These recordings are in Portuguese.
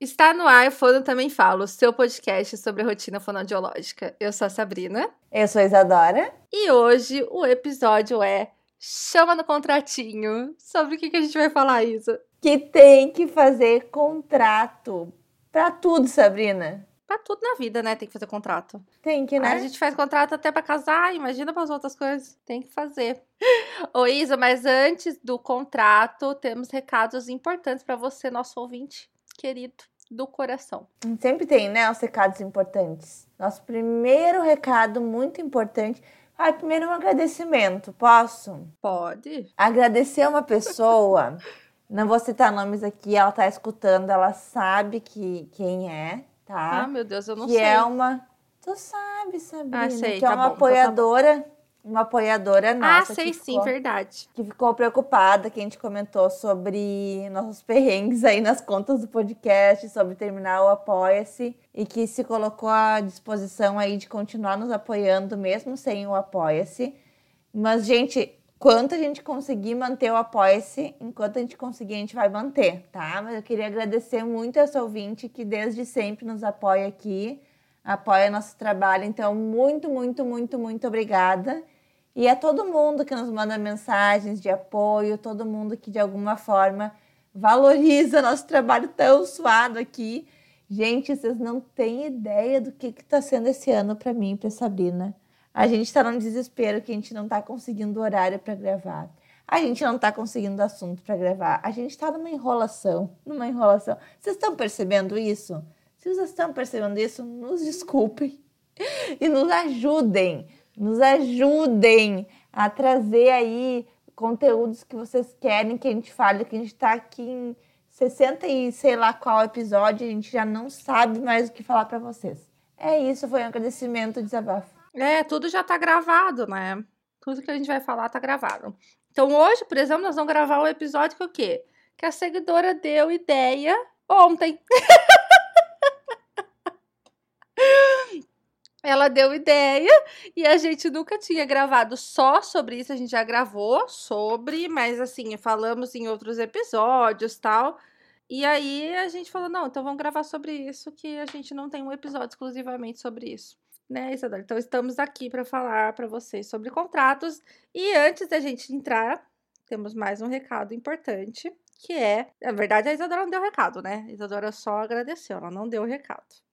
Está no ar, Fono Também Falo, seu podcast sobre a rotina fonoaudiológica. Eu sou a Sabrina. Eu sou a Isadora. E hoje o episódio é Chama no Contratinho. Sobre o que, que a gente vai falar, Isa? Que tem que fazer contrato. Pra tudo, Sabrina. Pra tudo na vida, né? Tem que fazer contrato. Tem que, né? A gente faz contrato até pra casar, imagina para as outras coisas. Tem que fazer. Ô, Isa, mas antes do contrato, temos recados importantes para você, nosso ouvinte querido do coração. Sempre tem, né, os recados importantes. Nosso primeiro recado muito importante. Ai, primeiro um agradecimento, posso? Pode. Agradecer uma pessoa, não vou citar nomes aqui, ela tá escutando, ela sabe que quem é, tá? Ah, meu Deus, eu não que sei. Que é uma. Tu sabe, Sabrina? Ah, sei, que é tá uma bom, então tá apoiadora. Uma apoiadora nossa. Ah, sei ficou, sim, verdade. Que ficou preocupada, que a gente comentou sobre nossos perrengues aí nas contas do podcast, sobre terminar o Apoia-se, e que se colocou à disposição aí de continuar nos apoiando, mesmo sem o Apoia-se. Mas, gente, quanto a gente conseguir manter o Apoia-se, enquanto a gente conseguir, a gente vai manter, tá? Mas eu queria agradecer muito a essa ouvinte que desde sempre nos apoia aqui apoia nosso trabalho. Então, muito, muito, muito, muito obrigada. E a todo mundo que nos manda mensagens de apoio, todo mundo que de alguma forma valoriza nosso trabalho tão suado aqui. Gente, vocês não têm ideia do que está sendo esse ano para mim e para Sabrina. A gente está num desespero que a gente não está conseguindo horário para gravar. A gente não está conseguindo assunto para gravar. A gente está numa enrolação, numa enrolação. Vocês estão percebendo isso? Se vocês estão percebendo isso, nos desculpem e nos ajudem, nos ajudem a trazer aí conteúdos que vocês querem que a gente fale, que a gente está aqui em 60 e sei lá qual episódio, a gente já não sabe mais o que falar para vocês. É isso, foi um agradecimento, desabafo. É, tudo já tá gravado, né? Tudo que a gente vai falar tá gravado. Então hoje, por exemplo, nós vamos gravar um episódio que o quê? Que a seguidora deu ideia ontem. ela deu ideia e a gente nunca tinha gravado só sobre isso, a gente já gravou sobre, mas assim, falamos em outros episódios, tal. E aí a gente falou, não, então vamos gravar sobre isso, que a gente não tem um episódio exclusivamente sobre isso. Né, Isadora? Então estamos aqui para falar para vocês sobre contratos. E antes da gente entrar, temos mais um recado importante, que é, na verdade a Isadora não deu recado, né? A Isadora só agradeceu, ela não deu recado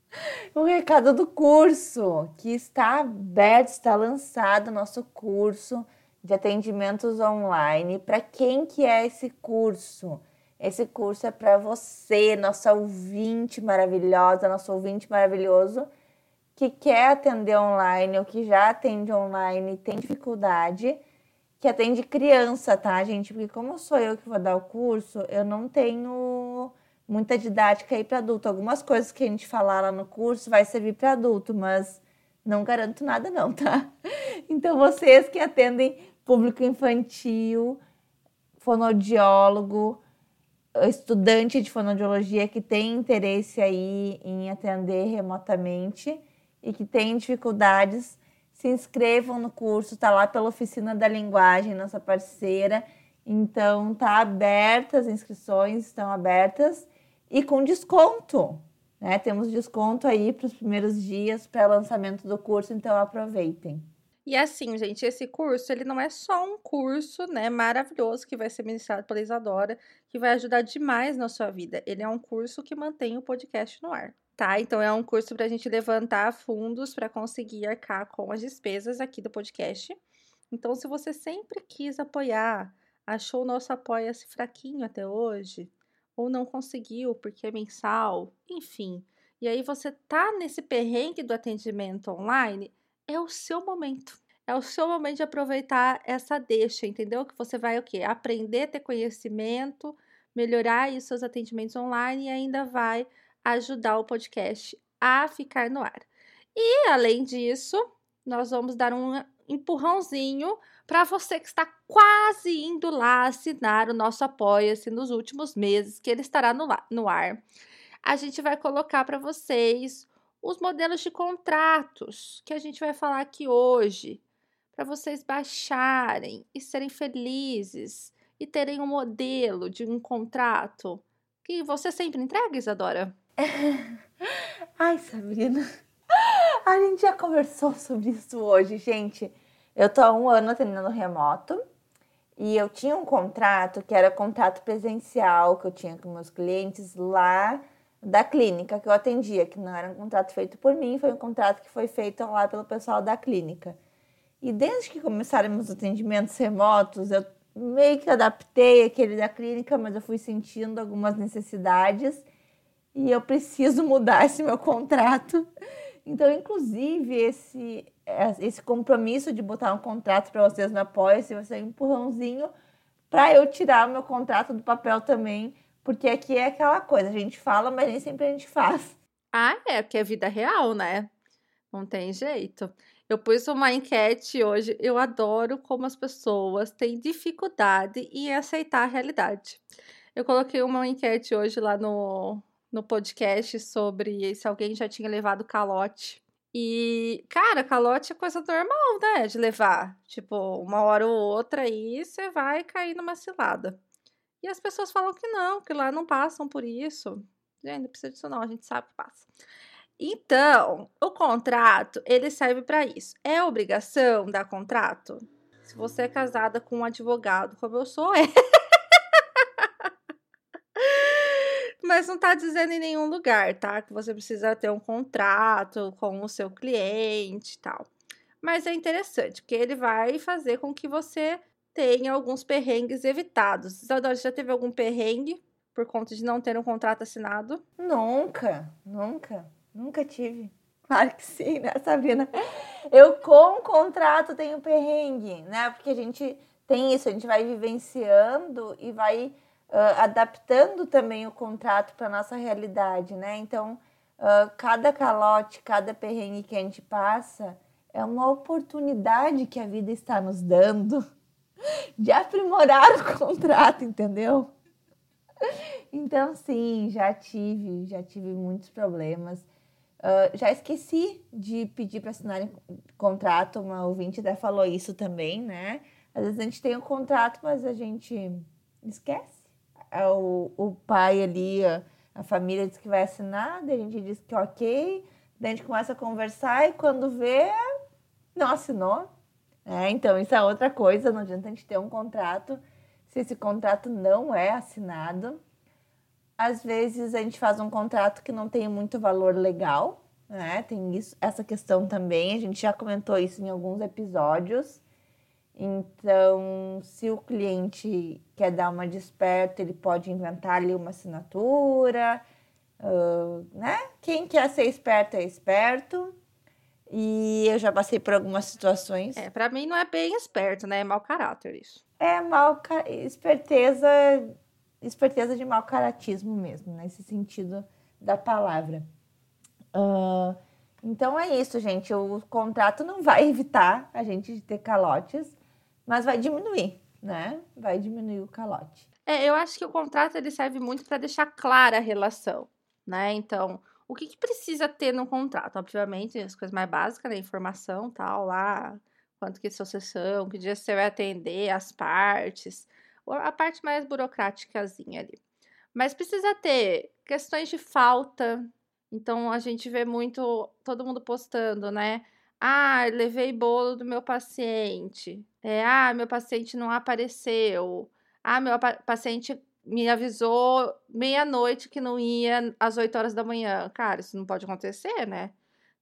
o recado do curso, que está aberto, está lançado o nosso curso de atendimentos online. Para quem que é esse curso? Esse curso é para você, nossa ouvinte maravilhosa, nosso ouvinte maravilhoso, que quer atender online ou que já atende online e tem dificuldade, que atende criança, tá, gente? Porque como sou eu que vou dar o curso, eu não tenho muita didática aí para adulto. Algumas coisas que a gente falar lá no curso vai servir para adulto, mas não garanto nada não, tá? Então vocês que atendem público infantil, fonoaudiólogo, estudante de fonoaudiologia que tem interesse aí em atender remotamente e que tem dificuldades, se inscrevam no curso, tá lá pela Oficina da Linguagem, nossa parceira. Então tá abertas as inscrições, estão abertas e com desconto. Né? Temos desconto aí para os primeiros dias para lançamento do curso, então aproveitem. E assim, gente, esse curso, ele não é só um curso, né, maravilhoso que vai ser ministrado pela Isadora, que vai ajudar demais na sua vida. Ele é um curso que mantém o podcast no ar, tá? Então é um curso para a gente levantar fundos para conseguir arcar com as despesas aqui do podcast. Então, se você sempre quis apoiar, achou o nosso apoia-se fraquinho até hoje, ou não conseguiu porque é mensal, enfim. E aí você tá nesse perrengue do atendimento online, é o seu momento. É o seu momento de aproveitar essa deixa, entendeu? Que você vai o quê? Aprender ter conhecimento, melhorar aí seus atendimentos online e ainda vai ajudar o podcast a ficar no ar. E além disso, nós vamos dar um empurrãozinho para você que está quase indo lá assinar o nosso Apoia-se nos últimos meses, que ele estará no, no ar. A gente vai colocar para vocês os modelos de contratos que a gente vai falar aqui hoje, para vocês baixarem e serem felizes e terem um modelo de um contrato que você sempre entrega, Isadora? Ai, Sabrina. A gente já conversou sobre isso hoje, gente. Eu tô há um ano atendendo remoto e eu tinha um contrato que era contrato presencial que eu tinha com meus clientes lá da clínica que eu atendia, que não era um contrato feito por mim, foi um contrato que foi feito lá pelo pessoal da clínica. E desde que começaram meus atendimentos remotos, eu meio que adaptei aquele da clínica, mas eu fui sentindo algumas necessidades e eu preciso mudar esse meu contrato. Então, inclusive, esse, esse compromisso de botar um contrato para vocês no Apoia-se vai ser um empurrãozinho para eu tirar o meu contrato do papel também, porque aqui é aquela coisa, a gente fala, mas nem sempre a gente faz. Ah, é, porque é vida real, né? Não tem jeito. Eu pus uma enquete hoje. Eu adoro como as pessoas têm dificuldade em aceitar a realidade. Eu coloquei uma enquete hoje lá no, no podcast sobre se alguém já tinha levado calote. E, cara, calote é coisa normal, né? De levar. Tipo, uma hora ou outra aí você vai cair numa cilada. E as pessoas falam que não, que lá não passam por isso. Gente, não precisa disso não, a gente sabe que passa. Então, o contrato, ele serve para isso. É obrigação dar contrato? Se você é casada com um advogado, como eu sou, é. Mas não está dizendo em nenhum lugar, tá? Que você precisa ter um contrato com o seu cliente e tal. Mas é interessante, porque ele vai fazer com que você tenha alguns perrengues evitados. Isadora, já teve algum perrengue por conta de não ter um contrato assinado? Nunca, nunca. Nunca tive. Claro que sim, né, Sabrina? Eu com o contrato tenho perrengue, né? Porque a gente tem isso, a gente vai vivenciando e vai uh, adaptando também o contrato para nossa realidade, né? Então, uh, cada calote, cada perrengue que a gente passa é uma oportunidade que a vida está nos dando de aprimorar o contrato, entendeu? Então, sim, já tive, já tive muitos problemas. Uh, já esqueci de pedir para assinar contrato, uma ouvinte até falou isso também, né? Às vezes a gente tem um contrato, mas a gente esquece. É o, o pai ali, a, a família diz que vai assinar, daí a gente diz que ok, daí a gente começa a conversar e quando vê, não assinou. É, então, isso é outra coisa, não adianta a gente ter um contrato se esse contrato não é assinado às vezes a gente faz um contrato que não tem muito valor legal, né? Tem isso, essa questão também. A gente já comentou isso em alguns episódios. Então, se o cliente quer dar uma desperta, ele pode inventar ali uma assinatura, uh, né? Quem quer ser esperto é esperto. E eu já passei por algumas situações. É, para mim não é bem esperto, né? É mau caráter isso. É mal esperteza esperteza de mau caratismo mesmo, nesse sentido da palavra. Uh, então é isso, gente. O contrato não vai evitar a gente de ter calotes, mas vai diminuir, né? Vai diminuir o calote. É, eu acho que o contrato ele serve muito para deixar clara a relação, né? Então, o que, que, precisa ter no contrato? Obviamente, as coisas mais básicas, né? Informação, tal, lá, quanto que é sua sessão, que dia você vai atender, as partes, a parte mais burocráticazinha ali. Mas precisa ter questões de falta. Então a gente vê muito todo mundo postando, né? Ah, levei bolo do meu paciente. É, ah, meu paciente não apareceu. Ah, meu paciente me avisou meia-noite que não ia às 8 horas da manhã. Cara, isso não pode acontecer, né?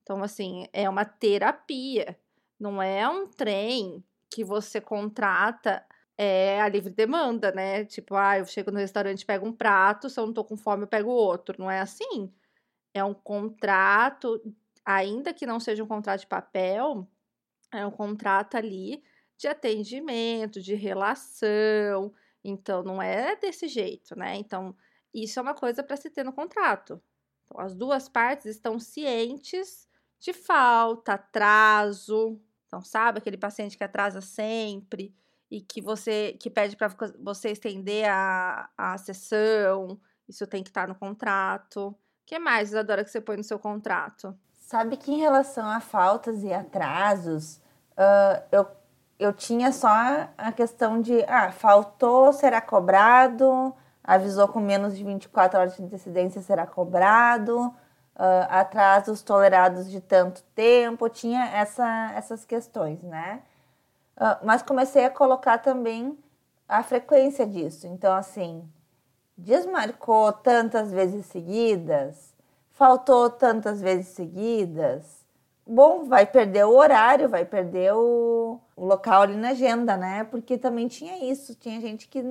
Então, assim, é uma terapia. Não é um trem que você contrata é a livre demanda, né? Tipo, ah, eu chego no restaurante, pego um prato, se eu não tô com fome, eu pego outro. Não é assim. É um contrato, ainda que não seja um contrato de papel, é um contrato ali de atendimento, de relação. Então, não é desse jeito, né? Então, isso é uma coisa para se ter no contrato. Então, as duas partes estão cientes de falta, atraso. Então, sabe aquele paciente que atrasa sempre e que você que pede para você estender a, a sessão, isso tem que estar tá no contrato. O que mais, Isadora, que você põe no seu contrato? Sabe que em relação a faltas e atrasos, uh, eu, eu tinha só a questão de, ah, faltou, será cobrado, avisou com menos de 24 horas de antecedência será cobrado, uh, atrasos tolerados de tanto tempo, tinha essa, essas questões, né? Uh, mas comecei a colocar também a frequência disso. Então, assim, desmarcou tantas vezes seguidas, faltou tantas vezes seguidas, bom, vai perder o horário, vai perder o, o local ali na agenda, né? Porque também tinha isso, tinha gente que,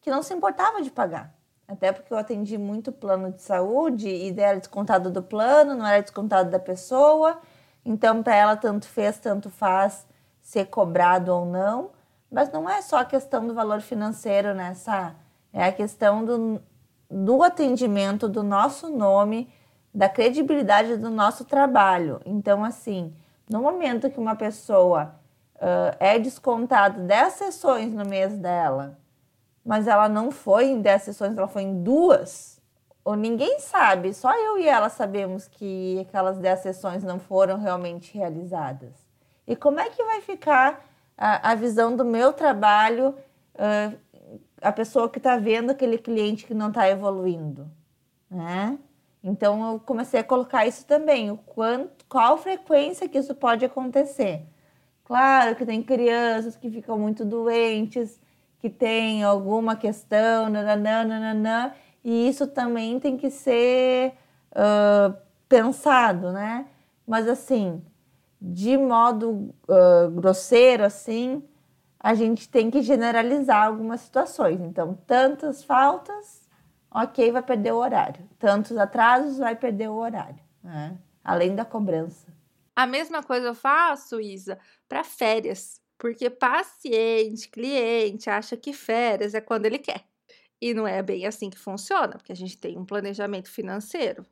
que não se importava de pagar. Até porque eu atendi muito plano de saúde e era descontado do plano, não era descontado da pessoa. Então, para ela, tanto fez, tanto faz ser cobrado ou não. Mas não é só a questão do valor financeiro nessa. Né, é a questão do, do atendimento, do nosso nome, da credibilidade do nosso trabalho. Então, assim, no momento que uma pessoa uh, é descontada 10 sessões no mês dela, mas ela não foi em 10 sessões, ela foi em duas, ou ninguém sabe, só eu e ela sabemos que aquelas 10 sessões não foram realmente realizadas. E como é que vai ficar a, a visão do meu trabalho, uh, a pessoa que está vendo aquele cliente que não está evoluindo? Né? Então eu comecei a colocar isso também, o quanto, qual frequência que isso pode acontecer. Claro que tem crianças que ficam muito doentes, que tem alguma questão, nananã, nananã, e isso também tem que ser uh, pensado, né? Mas assim, de modo uh, grosseiro, assim, a gente tem que generalizar algumas situações. Então, tantas faltas ok, vai perder o horário. Tantos atrasos, vai perder o horário. Né? Além da cobrança. A mesma coisa eu faço, Isa, para férias. Porque paciente, cliente, acha que férias é quando ele quer. E não é bem assim que funciona, porque a gente tem um planejamento financeiro.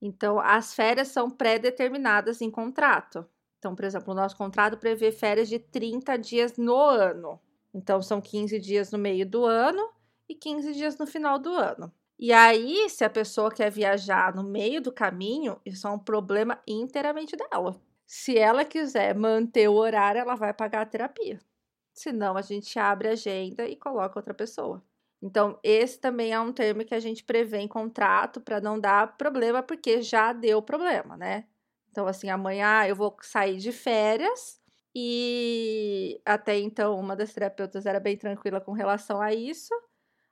Então, as férias são pré-determinadas em contrato. Então, por exemplo, o nosso contrato prevê férias de 30 dias no ano. Então, são 15 dias no meio do ano e 15 dias no final do ano. E aí, se a pessoa quer viajar no meio do caminho, isso é um problema inteiramente dela. Se ela quiser manter o horário, ela vai pagar a terapia. Senão, a gente abre a agenda e coloca outra pessoa. Então, esse também é um termo que a gente prevê em contrato para não dar problema, porque já deu problema, né? Então, assim, amanhã eu vou sair de férias e até então uma das terapeutas era bem tranquila com relação a isso.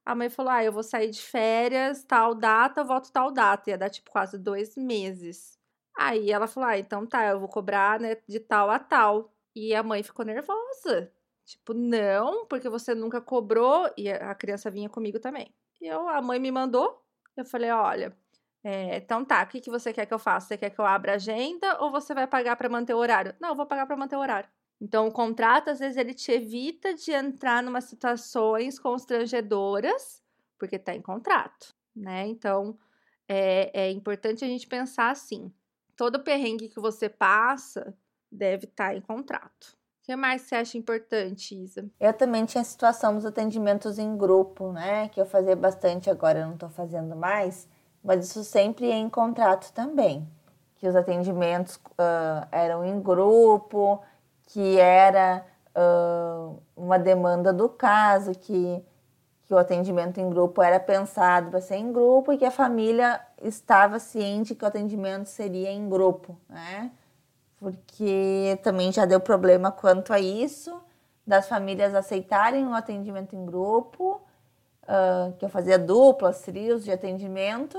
A mãe falou: Ah, eu vou sair de férias, tal data, volto tal data. Ia dar tipo quase dois meses. Aí ela falou: Ah, então tá, eu vou cobrar né, de tal a tal. E a mãe ficou nervosa. Tipo, não, porque você nunca cobrou. E a criança vinha comigo também. E eu, a mãe me mandou. Eu falei: Olha, é, então tá, o que, que você quer que eu faça? Você quer que eu abra a agenda ou você vai pagar para manter o horário? Não, eu vou pagar para manter o horário. Então, o contrato, às vezes, ele te evita de entrar numa situações constrangedoras, porque está em contrato, né? Então, é, é importante a gente pensar assim: todo perrengue que você passa deve estar tá em contrato. O que mais você acha importante, Isa? Eu também tinha a situação dos atendimentos em grupo, né? Que eu fazia bastante, agora eu não estou fazendo mais, mas isso sempre é em contrato também. Que os atendimentos uh, eram em grupo, que era uh, uma demanda do caso, que, que o atendimento em grupo era pensado para ser em grupo e que a família estava ciente que o atendimento seria em grupo, né? Porque também já deu problema quanto a isso, das famílias aceitarem o atendimento em grupo, uh, que eu fazia duplas, trios de atendimento,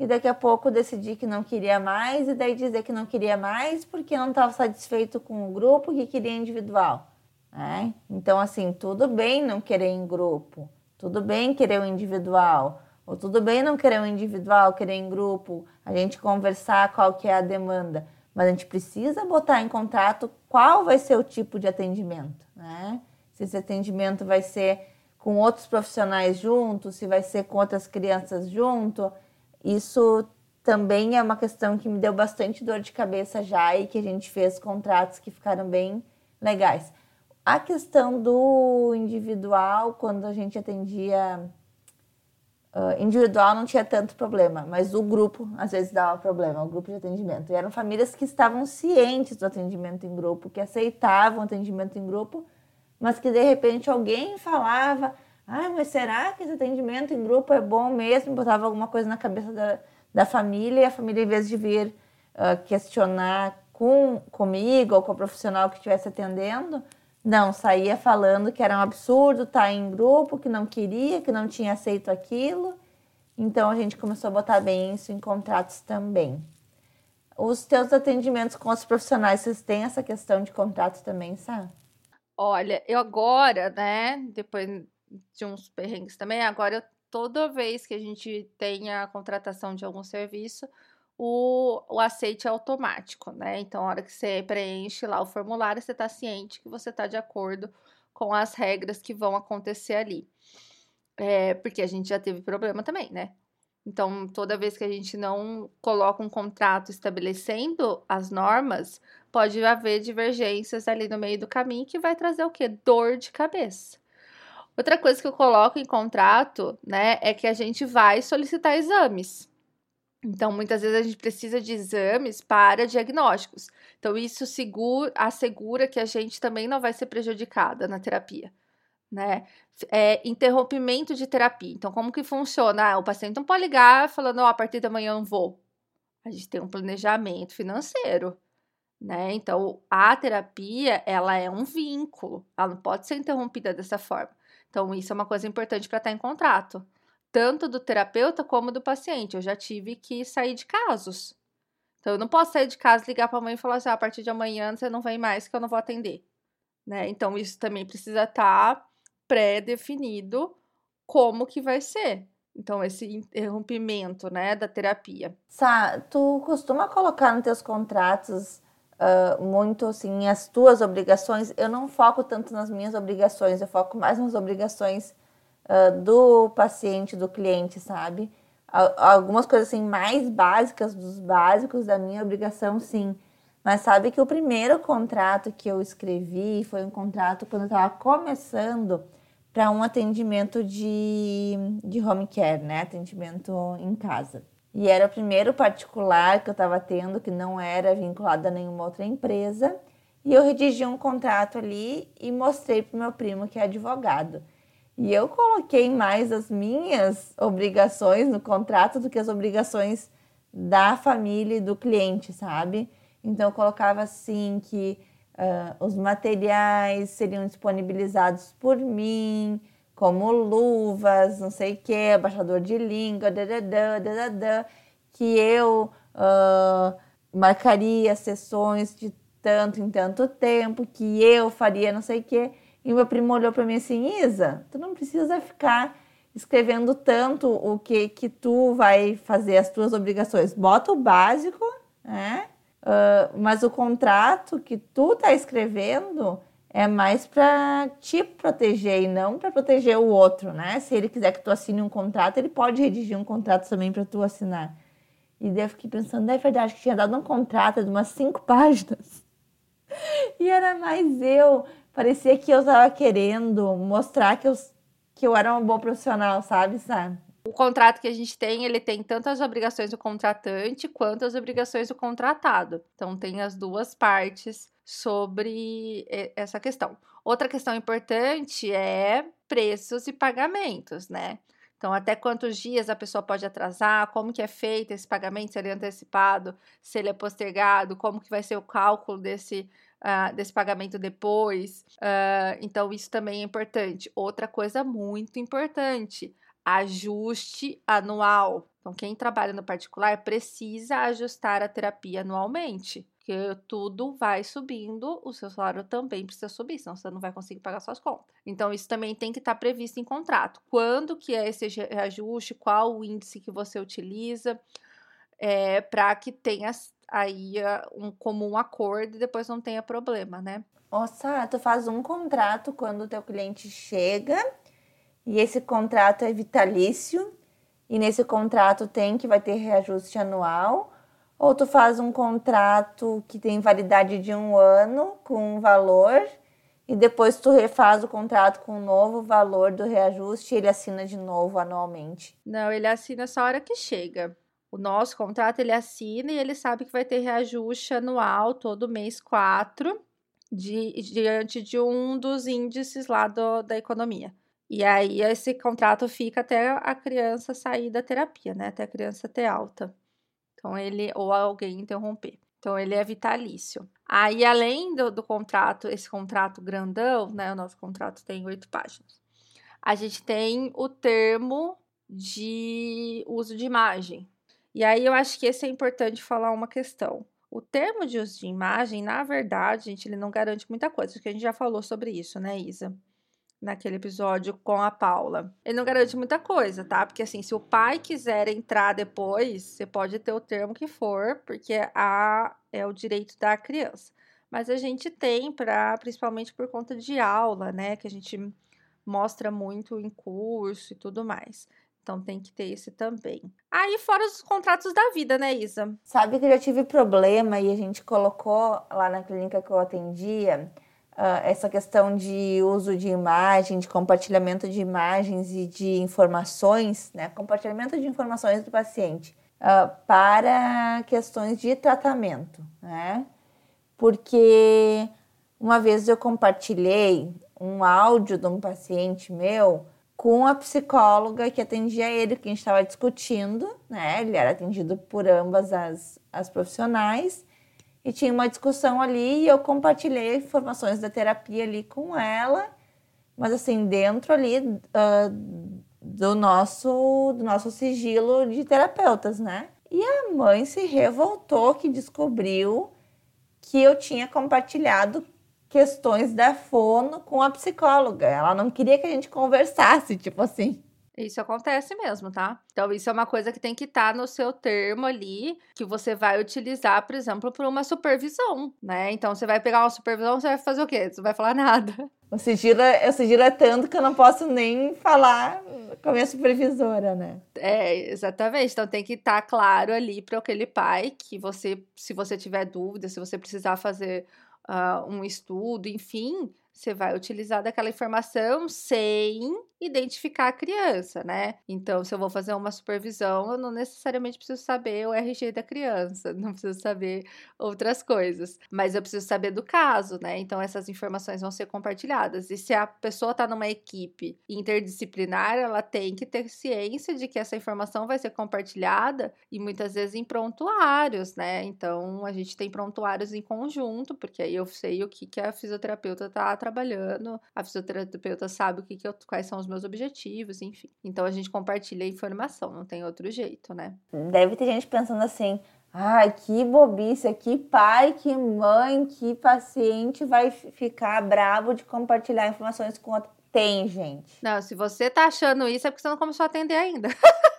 e daqui a pouco decidir que não queria mais e daí dizer que não queria mais porque não estava satisfeito com o grupo que queria individual. Né? Então, assim, tudo bem não querer em grupo, tudo bem querer o individual, ou tudo bem não querer o individual, querer em grupo, a gente conversar qual que é a demanda, mas a gente precisa botar em contrato qual vai ser o tipo de atendimento, né? Se esse atendimento vai ser com outros profissionais junto, se vai ser com outras crianças junto, isso também é uma questão que me deu bastante dor de cabeça já e que a gente fez contratos que ficaram bem legais. A questão do individual, quando a gente atendia uh, individual, não tinha tanto problema, mas o grupo às vezes dava problema, o grupo de atendimento. E eram famílias que estavam cientes do atendimento em grupo, que aceitavam o atendimento em grupo, mas que de repente alguém falava Ah, mas será que esse atendimento em grupo é bom mesmo? Botava alguma coisa na cabeça da, da família e a família, em vez de vir uh, questionar com, comigo ou com o profissional que estivesse atendendo, não, saía falando que era um absurdo estar em grupo, que não queria, que não tinha aceito aquilo. Então a gente começou a botar bem isso em contratos também. Os teus atendimentos com os profissionais, vocês têm essa questão de contrato também, sabe? Olha, eu agora, né, depois de uns perrengues também, agora toda vez que a gente tem a contratação de algum serviço, o, o aceite é automático, né? Então, a hora que você preenche lá o formulário, você está ciente que você está de acordo com as regras que vão acontecer ali. É, porque a gente já teve problema também, né? Então, toda vez que a gente não coloca um contrato estabelecendo as normas, pode haver divergências ali no meio do caminho que vai trazer o quê? Dor de cabeça. Outra coisa que eu coloco em contrato, né, é que a gente vai solicitar exames. Então, muitas vezes a gente precisa de exames para diagnósticos. Então, isso segura, assegura que a gente também não vai ser prejudicada na terapia né? É, interrompimento de terapia. Então, como que funciona? Ah, o paciente não pode ligar falando, oh, a partir da manhã eu não vou. A gente tem um planejamento financeiro, né? Então, a terapia, ela é um vínculo, ela não pode ser interrompida dessa forma. Então, isso é uma coisa importante para estar em contrato, tanto do terapeuta como do paciente. Eu já tive que sair de casos. Então, eu não posso sair de casa, ligar para a mãe e falar assim: ah, a partir de amanhã você não vem mais que eu não vou atender. Né? Então, isso também precisa estar tá pré-definido como que vai ser. Então, esse interrompimento, né, da terapia. Sá, tu costuma colocar nos teus contratos uh, muito, assim, as tuas obrigações? Eu não foco tanto nas minhas obrigações, eu foco mais nas obrigações uh, do paciente, do cliente, sabe? Algumas coisas, assim, mais básicas, dos básicos da minha obrigação, sim. Mas sabe que o primeiro contrato que eu escrevi foi um contrato quando eu estava começando para um atendimento de, de home care, né? Atendimento em casa. E era o primeiro particular que eu estava tendo, que não era vinculado a nenhuma outra empresa. E eu redigi um contrato ali e mostrei para o meu primo, que é advogado. E eu coloquei mais as minhas obrigações no contrato do que as obrigações da família e do cliente, sabe? Então eu colocava assim que Uh, os materiais seriam disponibilizados por mim, como luvas, não sei o que, abaixador de língua, dadadã, dadadã, que eu uh, marcaria sessões de tanto em tanto tempo, que eu faria não sei o que. E meu primo olhou para mim assim, Isa, tu não precisa ficar escrevendo tanto o que que tu vai fazer as tuas obrigações. Bota o básico, né? Uh, mas o contrato que tu tá escrevendo é mais para te proteger e não para proteger o outro, né? Se ele quiser que tu assine um contrato, ele pode redigir um contrato também para tu assinar. E daí eu fiquei pensando, é verdade que tinha dado um contrato de umas cinco páginas. E era mais eu. Parecia que eu estava querendo mostrar que eu, que eu era uma boa profissional, sabe, sabe? o contrato que a gente tem, ele tem tanto as obrigações do contratante quanto as obrigações do contratado. Então, tem as duas partes sobre essa questão. Outra questão importante é preços e pagamentos, né? Então, até quantos dias a pessoa pode atrasar, como que é feito esse pagamento, se ele é antecipado, se ele é postergado, como que vai ser o cálculo desse, uh, desse pagamento depois. Uh, então, isso também é importante. Outra coisa muito importante, ajuste anual. Então, quem trabalha no particular precisa ajustar a terapia anualmente, porque tudo vai subindo, o seu salário também precisa subir, senão você não vai conseguir pagar suas contas. Então, isso também tem que estar previsto em contrato. Quando que é esse reajuste, qual o índice que você utiliza, é, para que tenha aí um comum acordo e depois não tenha problema, né? Nossa, tu faz um contrato quando o teu cliente chega e esse contrato é vitalício, e nesse contrato tem que vai ter reajuste anual, ou tu faz um contrato que tem validade de um ano com um valor, e depois tu refaz o contrato com um novo valor do reajuste e ele assina de novo anualmente. Não, ele assina só a hora que chega. O nosso contrato ele assina e ele sabe que vai ter reajuste anual todo mês 4, de, diante de um dos índices lá do, da economia. E aí esse contrato fica até a criança sair da terapia, né? Até a criança ter alta. Então ele ou alguém interromper. Então ele é vitalício. Aí além do, do contrato, esse contrato grandão, né? O nosso contrato tem oito páginas. A gente tem o termo de uso de imagem. E aí eu acho que esse é importante falar uma questão. O termo de uso de imagem, na verdade, gente, ele não garante muita coisa, porque a gente já falou sobre isso, né, Isa? Naquele episódio com a Paula. Ele não garante muita coisa, tá? Porque assim, se o pai quiser entrar depois, você pode ter o termo que for, porque a, é o direito da criança. Mas a gente tem para, principalmente por conta de aula, né? Que a gente mostra muito em curso e tudo mais. Então tem que ter esse também. Aí, fora os contratos da vida, né, Isa? Sabe que eu já tive problema e a gente colocou lá na clínica que eu atendia uh, essa questão de uso de imagem, de compartilhamento de imagens e de informações, né? Compartilhamento de informações do paciente uh, para questões de tratamento, né? Porque uma vez eu compartilhei um áudio de um paciente meu com a psicóloga que atendia ele, que a gente estava discutindo, né? Ele era atendido por ambas as, as profissionais e tinha uma discussão ali e eu compartilhei informações da terapia ali com ela, mas assim, dentro ali uh, do, nosso, do nosso sigilo de terapeutas, né? E a mãe se revoltou que descobriu que eu tinha compartilhado questões da fono com a psicóloga. Ela não queria que a gente conversasse, tipo assim. Isso acontece mesmo, tá? Então, isso é uma coisa que tem que estar tá no seu termo ali, que você vai utilizar, por exemplo, para uma supervisão, né? Então, você vai pegar uma supervisão, você vai fazer o quê? Você não vai falar nada. O sigilo, é, o sigilo é tanto que eu não posso nem falar com a minha supervisora, né? É, exatamente. Então, tem que estar tá claro ali para aquele pai que você, se você tiver dúvida, se você precisar fazer uh, um estudo, enfim, você vai utilizar daquela informação sem identificar a criança, né? Então, se eu vou fazer uma supervisão, eu não necessariamente preciso saber o RG da criança, não preciso saber outras coisas, mas eu preciso saber do caso, né? Então, essas informações vão ser compartilhadas. E se a pessoa está numa equipe interdisciplinar, ela tem que ter ciência de que essa informação vai ser compartilhada e muitas vezes em prontuários, né? Então, a gente tem prontuários em conjunto, porque aí eu sei o que, que a fisioterapeuta está trabalhando, a fisioterapeuta sabe o que, que eu, quais são os meus objetivos, enfim. Então a gente compartilha a informação, não tem outro jeito, né? Deve ter gente pensando assim. Ai, que bobice, que pai, que mãe, que paciente vai ficar bravo de compartilhar informações com outro. Tem, gente. Não, se você tá achando isso é porque você não começou a atender ainda.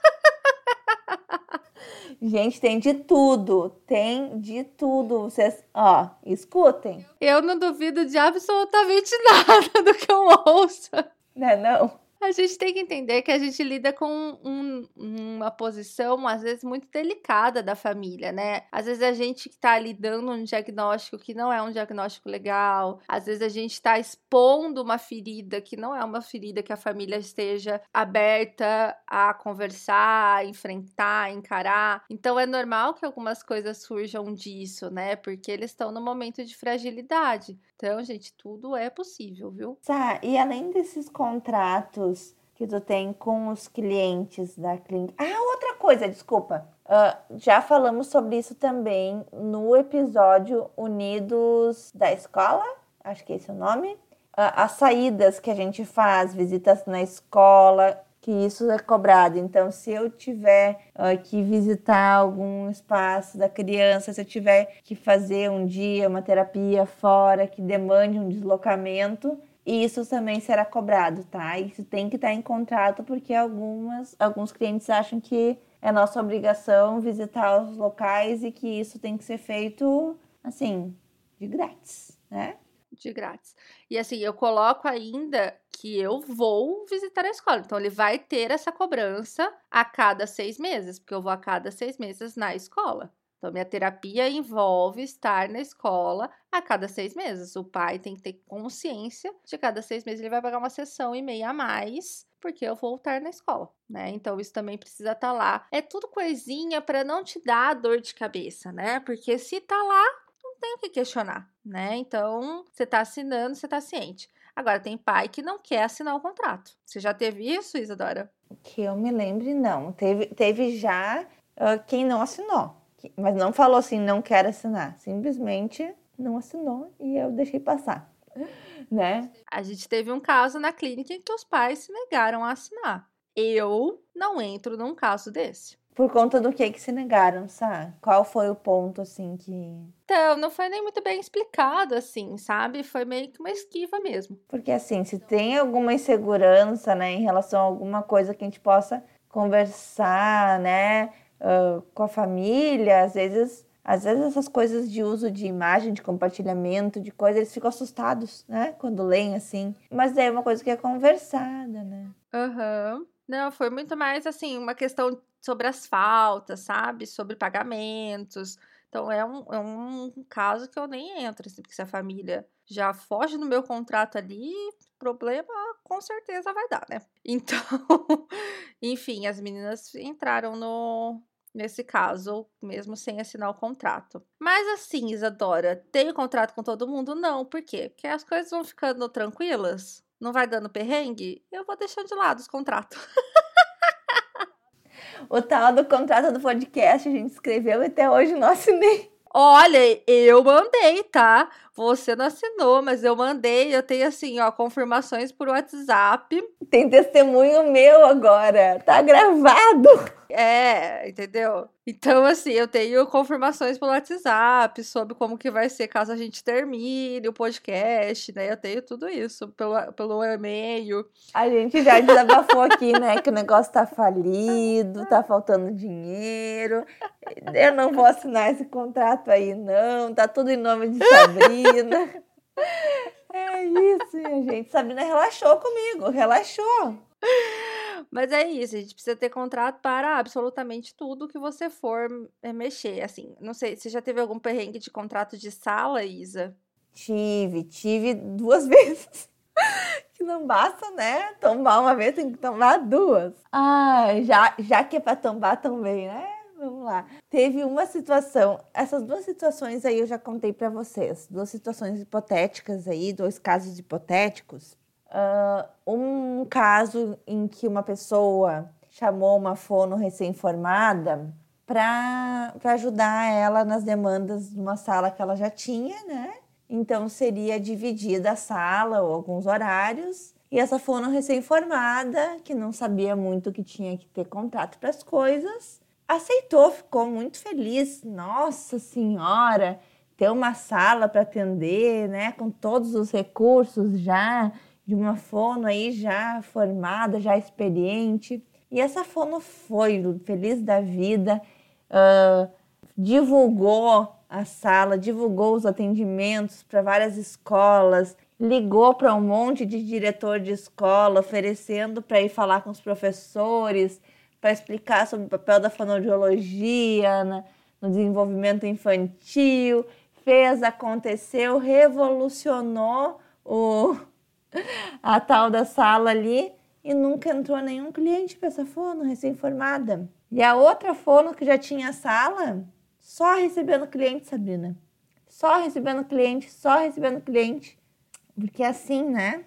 Gente, tem de tudo. Tem de tudo. Vocês, ó, escutem. Eu não duvido de absolutamente nada do que eu ouço. Não é não? A gente tem que entender que a gente lida com um, uma posição, às vezes, muito delicada da família, né? Às vezes a gente está lidando um diagnóstico que não é um diagnóstico legal, às vezes a gente está expondo uma ferida que não é uma ferida que a família esteja aberta a conversar, a enfrentar, a encarar. Então é normal que algumas coisas surjam disso, né? Porque eles estão no momento de fragilidade. Então, gente, tudo é possível, viu? Tá, e além desses contratos que tu tem com os clientes da clínica. Ah, outra coisa, desculpa. Uh, já falamos sobre isso também no episódio Unidos da Escola, acho que é esse o nome. Uh, as saídas que a gente faz, visitas na escola, que isso é cobrado. Então, se eu tiver uh, que visitar algum espaço da criança, se eu tiver que fazer um dia uma terapia fora que demande um deslocamento, isso também será cobrado, tá? Isso tem que estar em contrato porque algumas, alguns clientes acham que é nossa obrigação visitar os locais e que isso tem que ser feito assim, de grátis, né? De grátis. E assim, eu coloco ainda que eu vou visitar a escola. Então, ele vai ter essa cobrança a cada seis meses, porque eu vou a cada seis meses na escola. Então, minha terapia envolve estar na escola a cada seis meses. O pai tem que ter consciência de cada seis meses ele vai pagar uma sessão e meia a mais, porque eu vou estar na escola, né? Então, isso também precisa estar tá lá. É tudo coisinha para não te dar dor de cabeça, né? Porque se tá lá, tem o que questionar, né? Então, você está assinando, você está ciente. Agora, tem pai que não quer assinar o contrato. Você já teve isso, Isadora? Que eu me lembre, não. Teve, teve já uh, quem não assinou. Mas não falou assim, não quero assinar. Simplesmente não assinou e eu deixei passar. Né? A gente teve um caso na clínica em que os pais se negaram a assinar. Eu não entro num caso desse. Por conta do que que se negaram, sabe? Qual foi o ponto, assim, que... Então, não foi nem muito bem explicado, assim, sabe? Foi meio que uma esquiva mesmo. Porque, assim, se tem alguma insegurança, né, em relação a alguma coisa que a gente possa conversar, né, uh, com a família, às vezes... Às vezes essas coisas de uso de imagem, de compartilhamento, de coisa, eles ficam assustados, né? Quando leem assim. Mas daí é uma coisa que é conversada, né? Aham. Uhum. Não, foi muito mais assim, uma questão sobre as faltas, sabe? Sobre pagamentos. Então é um, é um caso que eu nem entro, assim, porque se a família já foge do meu contrato ali, problema com certeza vai dar, né? Então, enfim, as meninas entraram no, nesse caso, mesmo sem assinar o contrato. Mas assim, Isadora, tem contrato com todo mundo? Não, por quê? Porque as coisas vão ficando tranquilas, não vai dando perrengue, eu vou deixando de lado os contratos. o tal do contrato do podcast a gente escreveu e até hoje não assinei. Olha, eu mandei, tá? Você não assinou, mas eu mandei. Eu tenho, assim, ó, confirmações por WhatsApp. Tem testemunho meu agora. Tá gravado. É, entendeu? Então, assim, eu tenho confirmações pelo WhatsApp sobre como que vai ser caso a gente termine o podcast, né? Eu tenho tudo isso pelo, pelo e-mail. A gente já desabafou aqui, né? Que o negócio tá falido, tá faltando dinheiro. Eu não vou assinar esse contrato aí, não. Tá tudo em nome de Sabrina. É isso, minha gente. Sabrina relaxou comigo, relaxou. Mas é isso, a gente precisa ter contrato para absolutamente tudo que você for é, mexer. Assim, não sei, você já teve algum perrengue de contrato de sala, Isa? Tive, tive duas vezes. que não basta, né? Tombar uma vez, tem que tomar duas. Ah, já, já que é para tombar também, né? Vamos lá. Teve uma situação, essas duas situações aí eu já contei para vocês, duas situações hipotéticas aí, dois casos hipotéticos Uh, um caso em que uma pessoa chamou uma fono recém-formada para ajudar ela nas demandas de uma sala que ela já tinha, né? Então seria dividida a sala ou alguns horários. E essa fono recém-formada, que não sabia muito que tinha que ter contrato para as coisas, aceitou, ficou muito feliz. Nossa Senhora, ter uma sala para atender, né? Com todos os recursos já de uma fono aí já formada, já experiente. E essa fono foi feliz da vida, uh, divulgou a sala, divulgou os atendimentos para várias escolas, ligou para um monte de diretor de escola, oferecendo para ir falar com os professores, para explicar sobre o papel da fonoaudiologia na, no desenvolvimento infantil. Fez, aconteceu, revolucionou o, a tal da sala ali e nunca entrou nenhum cliente para essa fono recém-formada. E a outra fono que já tinha sala, só recebendo cliente, Sabrina. Só recebendo cliente, só recebendo cliente. Porque assim, né?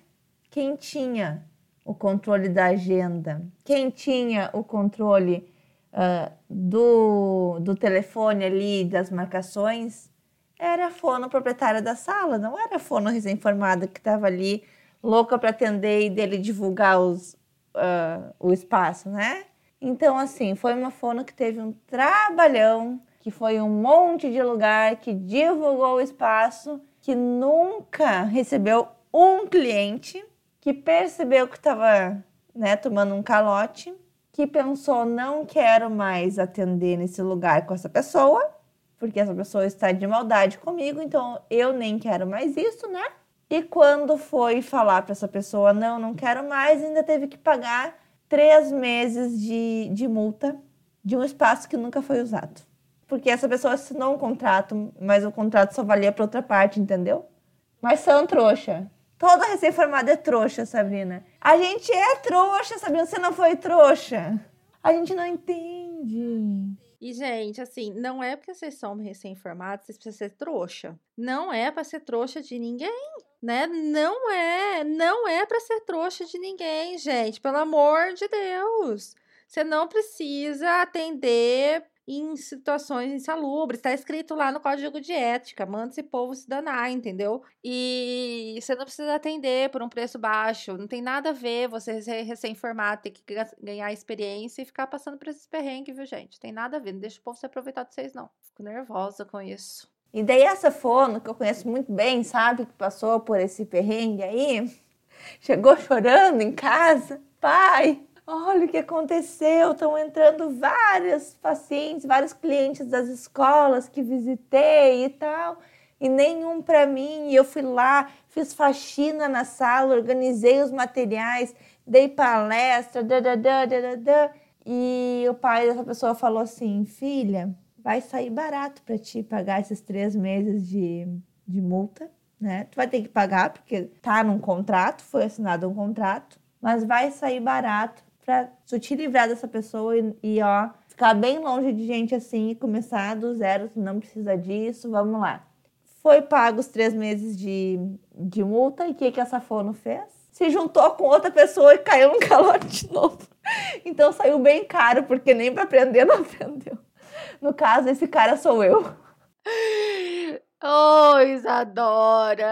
Quem tinha o controle da agenda, quem tinha o controle uh, do, do telefone ali, das marcações, era a fono proprietária da sala, não era a fono recém-formada que estava ali louca para atender e dele divulgar os, uh, o espaço, né? Então, assim, foi uma fono que teve um trabalhão, que foi um monte de lugar, que divulgou o espaço, que nunca recebeu um cliente, que percebeu que estava né, tomando um calote, que pensou, não quero mais atender nesse lugar com essa pessoa, porque essa pessoa está de maldade comigo, então eu nem quero mais isso, né? E quando foi falar para essa pessoa, não, não quero mais, ainda teve que pagar três meses de, de multa de um espaço que nunca foi usado. Porque essa pessoa assinou um contrato, mas o contrato só valia para outra parte, entendeu? Mas são trouxa. Toda recém-formada é trouxa, Sabrina. A gente é trouxa, Sabrina. Você não foi trouxa. A gente não entende. E, gente, assim, não é porque vocês são recém-formados, vocês precisam ser trouxa. Não é para ser trouxa de ninguém, né? Não é, não é para ser trouxa de ninguém, gente, pelo amor de Deus. Você não precisa atender em situações insalubres. Está escrito lá no código de ética: manda esse povo se danar, entendeu? E você não precisa atender por um preço baixo. Não tem nada a ver você ser recém-formado, ter que ganhar experiência e ficar passando por esses perrengues, viu, gente? Tem nada a ver. Não deixa o povo se aproveitar de vocês, não. Fico nervosa com isso. E daí essa fono, que eu conheço muito bem, sabe, que passou por esse perrengue aí, chegou chorando em casa. Pai, olha o que aconteceu, estão entrando vários pacientes, vários clientes das escolas que visitei e tal, e nenhum para mim. E eu fui lá, fiz faxina na sala, organizei os materiais, dei palestra, da, da, da, da, da, e o pai dessa pessoa falou assim: filha, vai sair barato para ti pagar esses três meses de, de multa. Né? Tu vai ter que pagar porque tá num contrato, foi assinado um contrato, mas vai sair barato para te livrar dessa pessoa e, e, ó, ficar bem longe de gente assim e começar do zero, não precisa disso, vamos lá. Foi pago os três meses de, de multa e o que, que essa fono fez? Se juntou com outra pessoa e caiu no calote de novo. Então saiu bem caro, porque nem para aprender não aprendeu. No caso, esse cara sou eu. Oh, Isadora!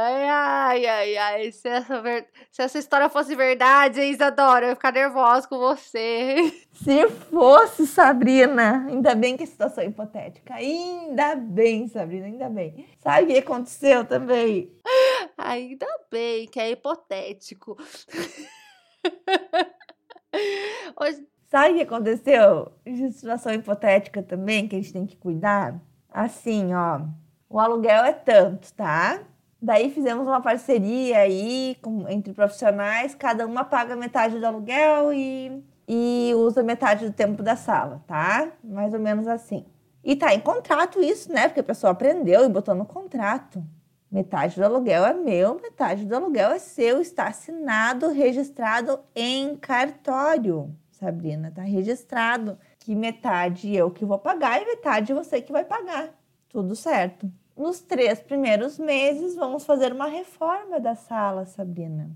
Ai, ai, ai. Se essa, ver... Se essa história fosse verdade, Isadora, eu ia ficar nervosa com você. Se fosse, Sabrina. Ainda bem que a situação é hipotética. Ainda bem, Sabrina, ainda bem. Sabe o que aconteceu também? Ainda bem que é hipotético. Hoje... Sabe o que aconteceu? Situação hipotética também, que a gente tem que cuidar. Assim, ó o aluguel é tanto, tá? Daí fizemos uma parceria aí com, entre profissionais, cada uma paga metade do aluguel e, e usa metade do tempo da sala, tá? Mais ou menos assim. E tá em contrato isso, né? Porque a pessoa aprendeu e botou no contrato. Metade do aluguel é meu, metade do aluguel é seu, está assinado, registrado em cartório. Sabrina, tá registrado que metade eu que vou pagar e metade você que vai pagar. Tudo certo. Nos três primeiros meses, vamos fazer uma reforma da sala, Sabrina.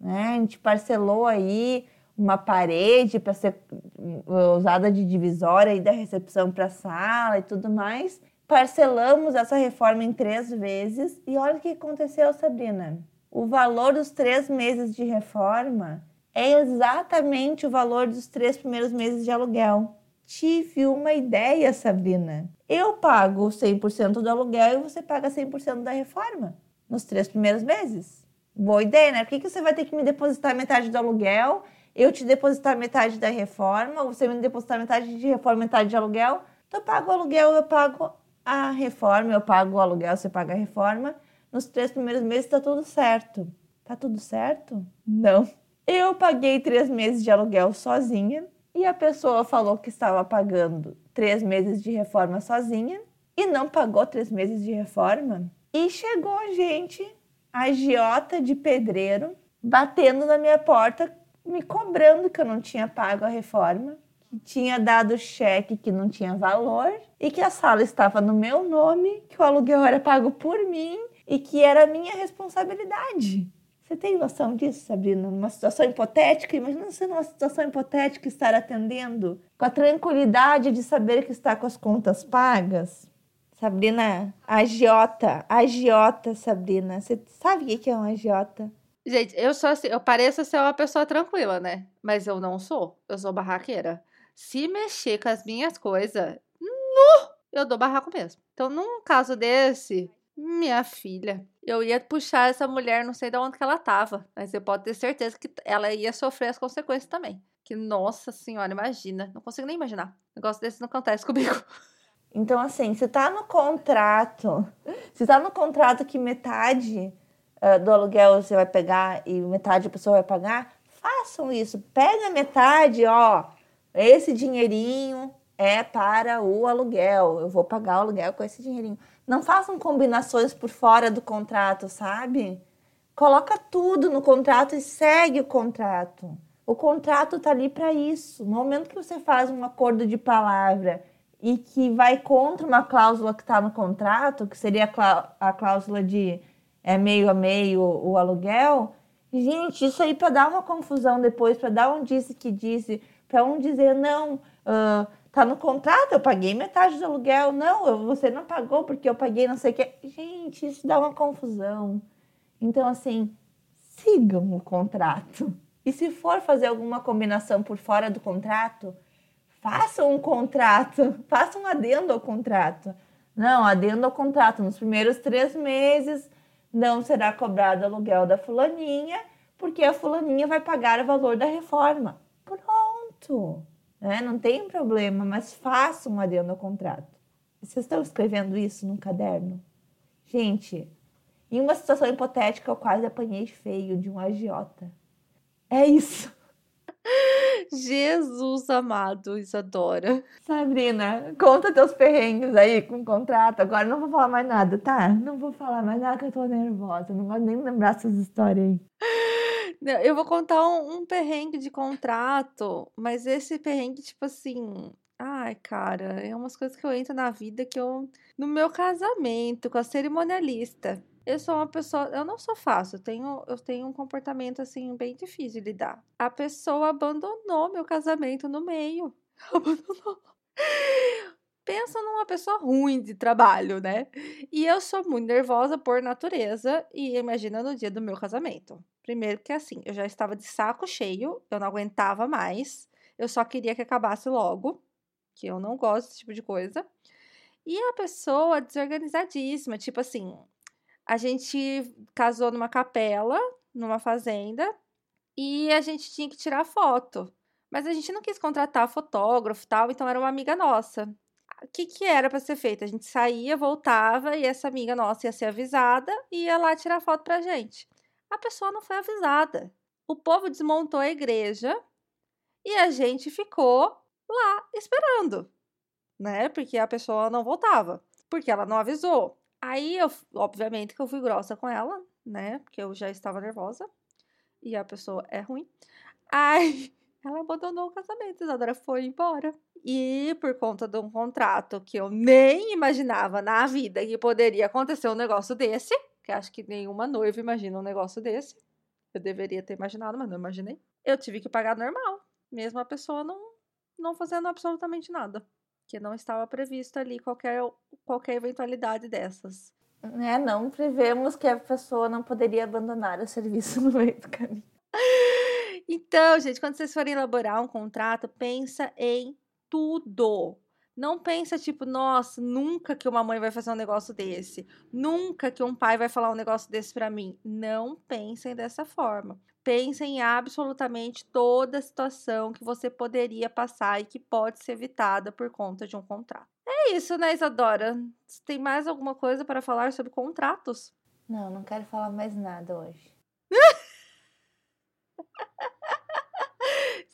Né? A gente parcelou aí uma parede para ser uh, usada de divisória aí da recepção para a sala e tudo mais. Parcelamos essa reforma em três vezes e olha o que aconteceu, Sabrina. O valor dos três meses de reforma é exatamente o valor dos três primeiros meses de aluguel. Tive uma ideia, Sabrina. Eu pago 100% do aluguel e você paga 100% da reforma nos três primeiros meses. Boa ideia, né? Por que, que você vai ter que me depositar metade do aluguel, eu te depositar metade da reforma, ou você me depositar metade de reforma, metade de aluguel? Então eu pago o aluguel, eu pago a reforma, eu pago o aluguel, você paga a reforma. Nos três primeiros meses tá tudo certo. Tá tudo certo? Não. Eu paguei três meses de aluguel sozinha e a pessoa falou que estava pagando três meses de reforma sozinha e não pagou três meses de reforma. E chegou a gente, a agiota de pedreiro, batendo na minha porta, me cobrando que eu não tinha pago a reforma, que tinha dado cheque que não tinha valor e que a sala estava no meu nome, que o aluguel era pago por mim e que era minha responsabilidade. Você tem noção disso, Sabrina? Numa situação hipotética, imagina você numa situação hipotética estar atendendo com a tranquilidade de saber que está com as contas pagas. Sabrina, agiota, agiota, Sabrina. Você sabe o que é um agiota? Gente, eu sou assim, eu pareço ser uma pessoa tranquila, né? Mas eu não sou. Eu sou barraqueira. Se mexer com as minhas coisas, nu, eu dou barraco mesmo. Então, num caso desse, minha filha, eu ia puxar essa mulher, não sei de onde que ela tava, mas eu posso ter certeza que ela ia sofrer as consequências também. Que, nossa senhora, imagina. Não consigo nem imaginar. Um negócio desse não acontece comigo. Então, assim, se tá no contrato, se tá no contrato que metade uh, do aluguel você vai pegar e metade a pessoa vai pagar, façam isso. Pega metade, ó. Esse dinheirinho é para o aluguel. Eu vou pagar o aluguel com esse dinheirinho. Não façam combinações por fora do contrato, sabe? Coloca tudo no contrato e segue o contrato. O contrato tá ali para isso. No momento que você faz um acordo de palavra e que vai contra uma cláusula que está no contrato, que seria a cláusula de é, meio a meio o aluguel, gente, isso aí para dar uma confusão depois, para dar um disse que disse, para um dizer não, uh, tá no contrato, eu paguei metade do aluguel, não, você não pagou porque eu paguei não sei o que. Gente, isso dá uma confusão. Então, assim, sigam o contrato. E se for fazer alguma combinação por fora do contrato, façam um contrato, façam um adendo ao contrato. Não, adendo ao contrato. Nos primeiros três meses não será cobrado aluguel da fulaninha, porque a fulaninha vai pagar o valor da reforma. Pronto. Né? Não tem problema, mas façam um adendo ao contrato. Vocês estão escrevendo isso num caderno? Gente, em uma situação hipotética, eu quase apanhei feio de um agiota. É isso. Jesus amado, Isadora. Sabrina, conta teus perrengues aí com o contrato. Agora não vou falar mais nada, tá? Não vou falar mais nada que eu tô nervosa. Não gosto nem lembrar essas histórias aí. Eu vou contar um, um perrengue de contrato, mas esse perrengue, tipo assim, Ai, cara, é umas coisas que eu entro na vida que eu. No meu casamento, com a cerimonialista eu sou uma pessoa, eu não sou fácil, eu tenho, eu tenho um comportamento assim bem difícil de lidar. A pessoa abandonou meu casamento no meio. Abandonou. Pensa numa pessoa ruim de trabalho, né? E eu sou muito nervosa por natureza e imagina no dia do meu casamento. Primeiro que assim, eu já estava de saco cheio, eu não aguentava mais, eu só queria que acabasse logo, que eu não gosto desse tipo de coisa. E a pessoa desorganizadíssima, tipo assim, a gente casou numa capela, numa fazenda, e a gente tinha que tirar foto. Mas a gente não quis contratar fotógrafo tal, então era uma amiga nossa. O que, que era para ser feito? A gente saía, voltava e essa amiga nossa ia ser avisada e ia lá tirar foto pra gente. A pessoa não foi avisada. O povo desmontou a igreja e a gente ficou lá esperando, né? Porque a pessoa não voltava, porque ela não avisou. Aí eu, obviamente, que eu fui grossa com ela, né? Porque eu já estava nervosa. E a pessoa é ruim. Aí ela abandonou o casamento, Isadora foi embora. E por conta de um contrato que eu nem imaginava na vida que poderia acontecer um negócio desse, que acho que nenhuma noiva imagina um negócio desse. Eu deveria ter imaginado, mas não imaginei. Eu tive que pagar normal, mesmo a pessoa não, não fazendo absolutamente nada que não estava previsto ali qualquer, qualquer eventualidade dessas. É, não prevemos que a pessoa não poderia abandonar o serviço no meio do caminho. Então, gente, quando vocês forem elaborar um contrato, pensa em tudo. Não pensa tipo, nossa, nunca que uma mãe vai fazer um negócio desse, nunca que um pai vai falar um negócio desse para mim. Não pensem dessa forma. Pensem em absolutamente toda a situação que você poderia passar e que pode ser evitada por conta de um contrato. É isso, né, Isadora? Tem mais alguma coisa para falar sobre contratos? Não, não quero falar mais nada hoje.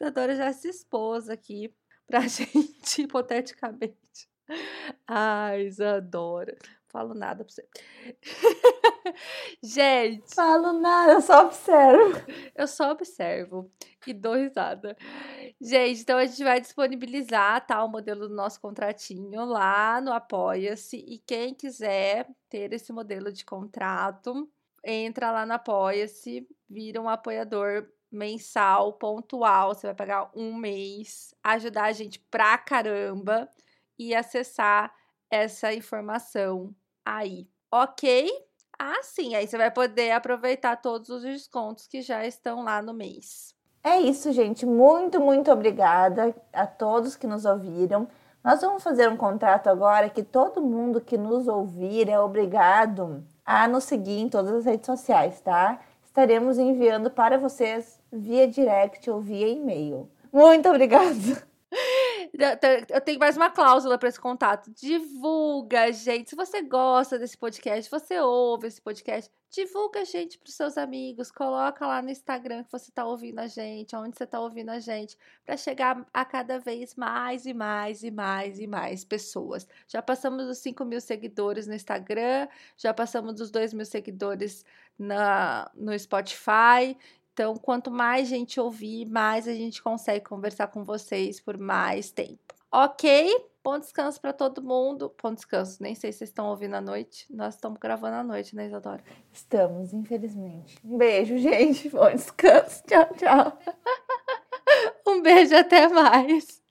Isadora já se expôs aqui pra gente, hipoteticamente. Ai, Isadora. Falo nada pra você. gente. Falo nada, eu só observo. Eu só observo e dou risada. Gente, então a gente vai disponibilizar tá, o modelo do nosso contratinho lá no Apoia-se. E quem quiser ter esse modelo de contrato, entra lá no Apoia-se, vira um apoiador mensal, pontual, você vai pagar um mês, ajudar a gente pra caramba e acessar essa informação aí, ok? Ah, sim, aí você vai poder aproveitar todos os descontos que já estão lá no mês. É isso, gente. Muito, muito obrigada a todos que nos ouviram. Nós vamos fazer um contrato agora que todo mundo que nos ouvir é obrigado a nos seguir em todas as redes sociais, tá? Estaremos enviando para vocês via direct ou via e-mail. Muito obrigada! Eu tenho mais uma cláusula para esse contato. Divulga, gente. Se você gosta desse podcast, você ouve esse podcast, divulga a gente para os seus amigos. Coloca lá no Instagram que você está ouvindo a gente, onde você está ouvindo a gente, para chegar a cada vez mais e mais e mais e mais pessoas. Já passamos dos 5 mil seguidores no Instagram, já passamos dos 2 mil seguidores na, no Spotify. Então, quanto mais gente ouvir, mais a gente consegue conversar com vocês por mais tempo. Ok? Bom descanso para todo mundo. Bom descanso. Nem sei se vocês estão ouvindo à noite. Nós estamos gravando à noite, né, Isadora? Estamos, infelizmente. Um beijo, gente. Bom descanso. Tchau, tchau. um beijo, até mais.